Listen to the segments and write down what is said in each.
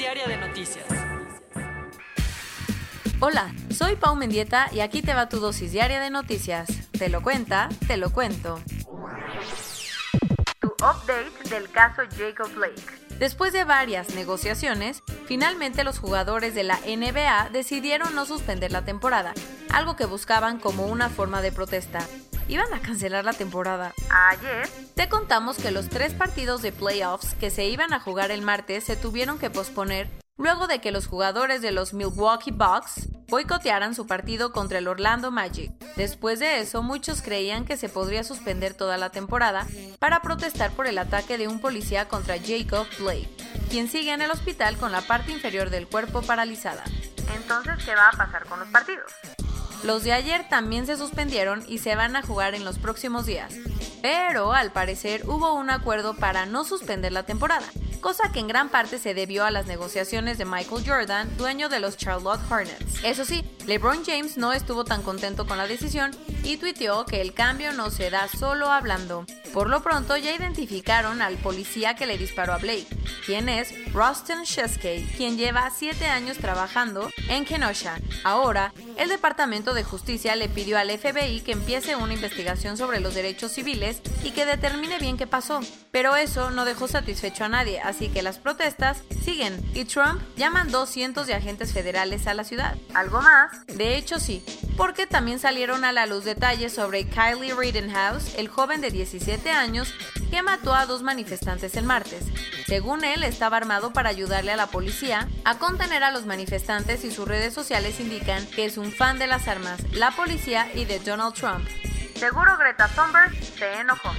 Diaria de noticias. Hola, soy Pau Mendieta y aquí te va tu dosis diaria de noticias. Te lo cuenta, te lo cuento. Tu update del caso Jacob Blake. Después de varias negociaciones, finalmente los jugadores de la NBA decidieron no suspender la temporada, algo que buscaban como una forma de protesta iban a cancelar la temporada. Ayer te contamos que los tres partidos de playoffs que se iban a jugar el martes se tuvieron que posponer luego de que los jugadores de los Milwaukee Bucks boicotearan su partido contra el Orlando Magic. Después de eso, muchos creían que se podría suspender toda la temporada para protestar por el ataque de un policía contra Jacob Blake, quien sigue en el hospital con la parte inferior del cuerpo paralizada. Entonces, ¿qué va a pasar con los partidos? Los de ayer también se suspendieron y se van a jugar en los próximos días. Pero al parecer hubo un acuerdo para no suspender la temporada, cosa que en gran parte se debió a las negociaciones de Michael Jordan, dueño de los Charlotte Hornets. Eso sí, LeBron James no estuvo tan contento con la decisión y tuiteó que el cambio no se da solo hablando. Por lo pronto ya identificaron al policía que le disparó a Blake, quien es Rustin Sheskey, quien lleva 7 años trabajando en Kenosha. Ahora, el Departamento de Justicia le pidió al FBI que empiece una investigación sobre los derechos civiles y que determine bien qué pasó. Pero eso no dejó satisfecho a nadie, así que las protestas siguen y Trump mandó cientos de agentes federales a la ciudad. ¿Algo más? De hecho sí, porque también salieron a la luz detalles sobre Kylie Rittenhouse, el joven de 17 años que mató a dos manifestantes el martes. Según él, estaba armado para ayudarle a la policía a contener a los manifestantes y sus redes sociales indican que es un fan de las armas, la policía y de Donald Trump. Seguro Greta Thunberg se enojó.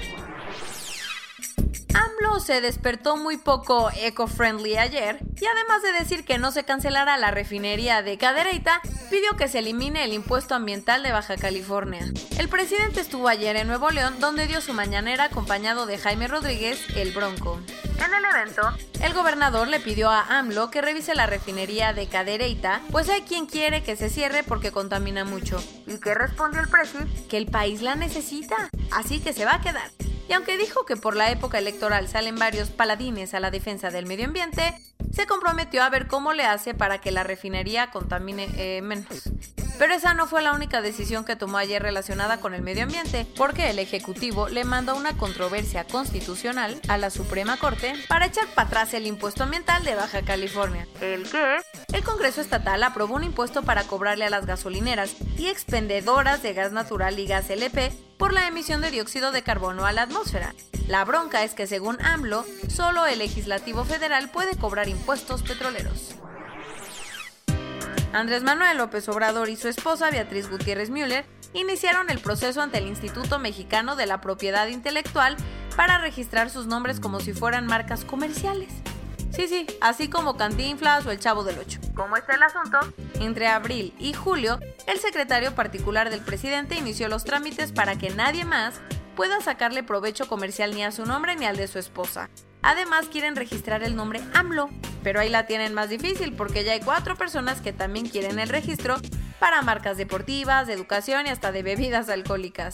AMLO se despertó muy poco eco-friendly ayer y además de decir que no se cancelará la refinería de Cadereyta, pidió que se elimine el impuesto ambiental de Baja California. El presidente estuvo ayer en Nuevo León donde dio su mañanera acompañado de Jaime Rodríguez, el Bronco. En el evento, el gobernador le pidió a AMLO que revise la refinería de Cadereyta, pues hay quien quiere que se cierre porque contamina mucho. ¿Y qué respondió el presidente? Que el país la necesita, así que se va a quedar. Y aunque dijo que por la época electoral salen varios paladines a la defensa del medio ambiente, se comprometió a ver cómo le hace para que la refinería contamine eh, menos. Pero esa no fue la única decisión que tomó ayer relacionada con el medio ambiente, porque el Ejecutivo le mandó una controversia constitucional a la Suprema Corte para echar para atrás el impuesto ambiental de Baja California. ¿El qué? El Congreso Estatal aprobó un impuesto para cobrarle a las gasolineras y expendedoras de gas natural y gas LP por la emisión de dióxido de carbono a la atmósfera. La bronca es que según AMLO, solo el legislativo federal puede cobrar impuestos petroleros. Andrés Manuel López Obrador y su esposa Beatriz Gutiérrez Müller iniciaron el proceso ante el Instituto Mexicano de la Propiedad Intelectual para registrar sus nombres como si fueran marcas comerciales. Sí, sí, así como Cantinflas o el Chavo del Ocho. ¿Cómo está el asunto? Entre abril y julio, el secretario particular del presidente inició los trámites para que nadie más pueda sacarle provecho comercial ni a su nombre ni al de su esposa. Además quieren registrar el nombre AMLO, pero ahí la tienen más difícil porque ya hay cuatro personas que también quieren el registro para marcas deportivas, de educación y hasta de bebidas alcohólicas.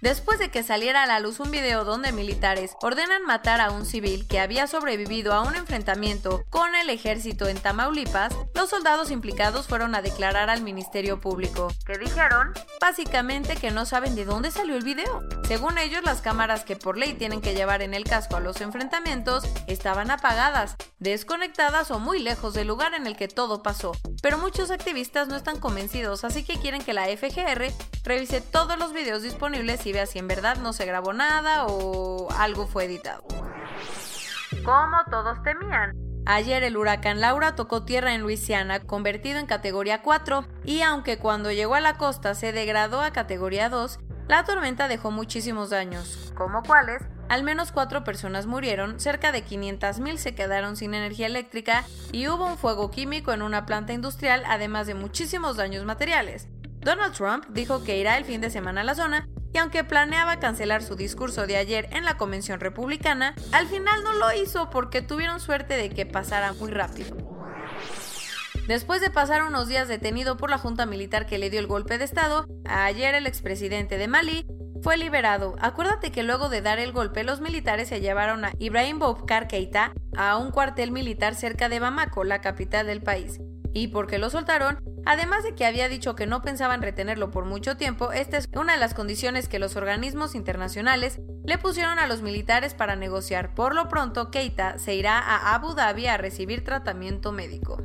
Después de que saliera a la luz un video donde militares ordenan matar a un civil que había sobrevivido a un enfrentamiento con el ejército en Tamaulipas, los soldados implicados fueron a declarar al Ministerio Público, que dijeron básicamente que no saben de dónde salió el video. Según ellos, las cámaras que por ley tienen que llevar en el casco a los enfrentamientos estaban apagadas, desconectadas o muy lejos del lugar en el que todo pasó. Pero muchos activistas no están convencidos, así que quieren que la FGR revise todos los videos disponibles y vea si en verdad no se grabó nada o algo fue editado. Como todos temían. Ayer el huracán Laura tocó tierra en Luisiana, convertido en categoría 4, y aunque cuando llegó a la costa se degradó a categoría 2, la tormenta dejó muchísimos daños. ¿Como cuáles? Al menos cuatro personas murieron, cerca de 500.000 se quedaron sin energía eléctrica y hubo un fuego químico en una planta industrial, además de muchísimos daños materiales. Donald Trump dijo que irá el fin de semana a la zona y aunque planeaba cancelar su discurso de ayer en la convención republicana, al final no lo hizo porque tuvieron suerte de que pasara muy rápido. Después de pasar unos días detenido por la junta militar que le dio el golpe de Estado, ayer el expresidente de Malí fue liberado. Acuérdate que luego de dar el golpe, los militares se llevaron a Ibrahim Boubacar Keita a un cuartel militar cerca de Bamako, la capital del país. Y porque lo soltaron, Además de que había dicho que no pensaban retenerlo por mucho tiempo, esta es una de las condiciones que los organismos internacionales le pusieron a los militares para negociar. Por lo pronto, Keita se irá a Abu Dhabi a recibir tratamiento médico.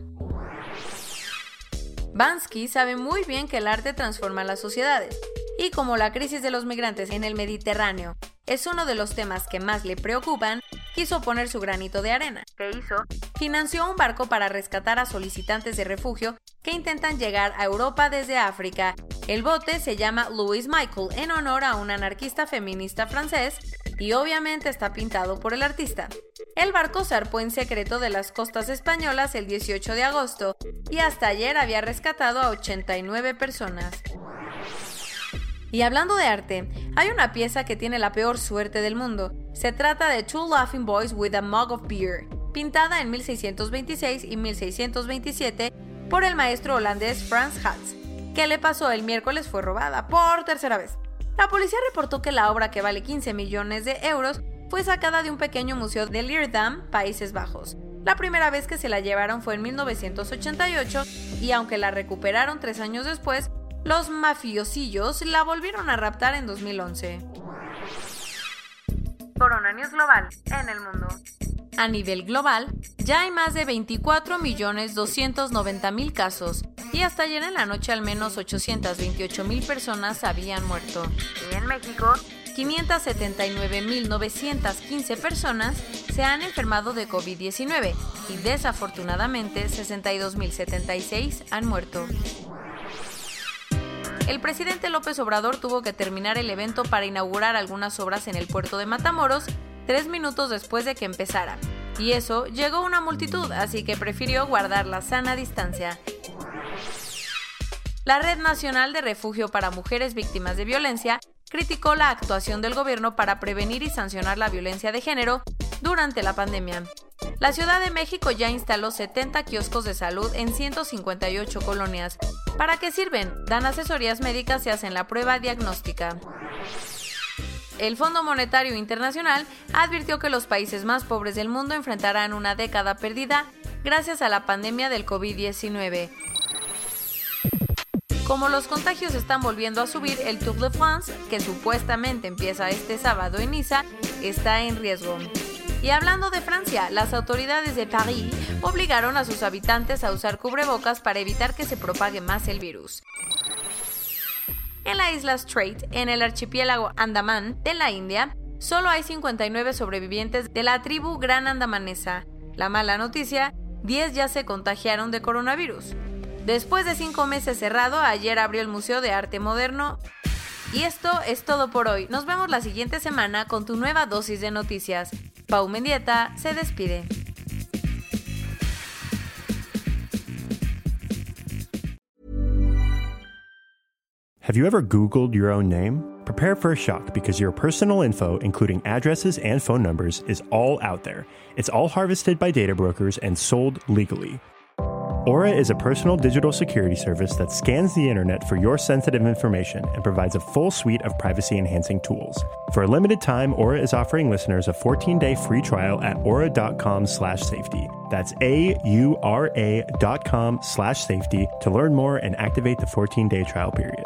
Bansky sabe muy bien que el arte transforma las sociedades, y como la crisis de los migrantes en el Mediterráneo es uno de los temas que más le preocupan, quiso poner su granito de arena. ¿Qué hizo? Financió un barco para rescatar a solicitantes de refugio que intentan llegar a Europa desde África. El bote se llama Louis Michael en honor a un anarquista feminista francés y obviamente está pintado por el artista. El barco zarpó en secreto de las costas españolas el 18 de agosto y hasta ayer había rescatado a 89 personas. Y hablando de arte, hay una pieza que tiene la peor suerte del mundo. Se trata de Two Laughing Boys with a Mug of Beer, pintada en 1626 y 1627 por el maestro holandés Frans Hals, que le pasó el miércoles fue robada por tercera vez. La policía reportó que la obra, que vale 15 millones de euros, fue sacada de un pequeño museo de Leerdam, Países Bajos. La primera vez que se la llevaron fue en 1988 y aunque la recuperaron tres años después, los mafiosillos la volvieron a raptar en 2011. Corona Global en el mundo. A nivel global, ya hay más de 24.290.000 casos y hasta ayer en la noche al menos 828.000 personas habían muerto. Y en México, 579.915 personas se han enfermado de COVID-19 y desafortunadamente 62.076 han muerto. El presidente López Obrador tuvo que terminar el evento para inaugurar algunas obras en el puerto de Matamoros tres minutos después de que empezara. Y eso llegó una multitud, así que prefirió guardar la sana distancia. La Red Nacional de Refugio para Mujeres Víctimas de Violencia criticó la actuación del gobierno para prevenir y sancionar la violencia de género durante la pandemia. La Ciudad de México ya instaló 70 kioscos de salud en 158 colonias. ¿Para qué sirven? Dan asesorías médicas y hacen la prueba diagnóstica. El Fondo Monetario Internacional advirtió que los países más pobres del mundo enfrentarán una década perdida gracias a la pandemia del COVID-19. Como los contagios están volviendo a subir, el Tour de France, que supuestamente empieza este sábado en Niza, está en riesgo. Y hablando de Francia, las autoridades de París obligaron a sus habitantes a usar cubrebocas para evitar que se propague más el virus. En la isla Strait, en el archipiélago Andamán de la India, solo hay 59 sobrevivientes de la tribu Gran Andamanesa. La mala noticia, 10 ya se contagiaron de coronavirus. Después de cinco meses cerrado, ayer abrió el Museo de Arte Moderno. Y esto es todo por hoy. Nos vemos la siguiente semana con tu nueva dosis de noticias. Pau Mendieta se despide. Have you ever Googled your own name? Prepare for a shock because your personal info, including addresses and phone numbers, is all out there. It's all harvested by data brokers and sold legally. Aura is a personal digital security service that scans the internet for your sensitive information and provides a full suite of privacy enhancing tools. For a limited time, Aura is offering listeners a 14-day free trial at aura.com slash safety. That's A-U-R-A dot com slash safety to learn more and activate the 14-day trial period.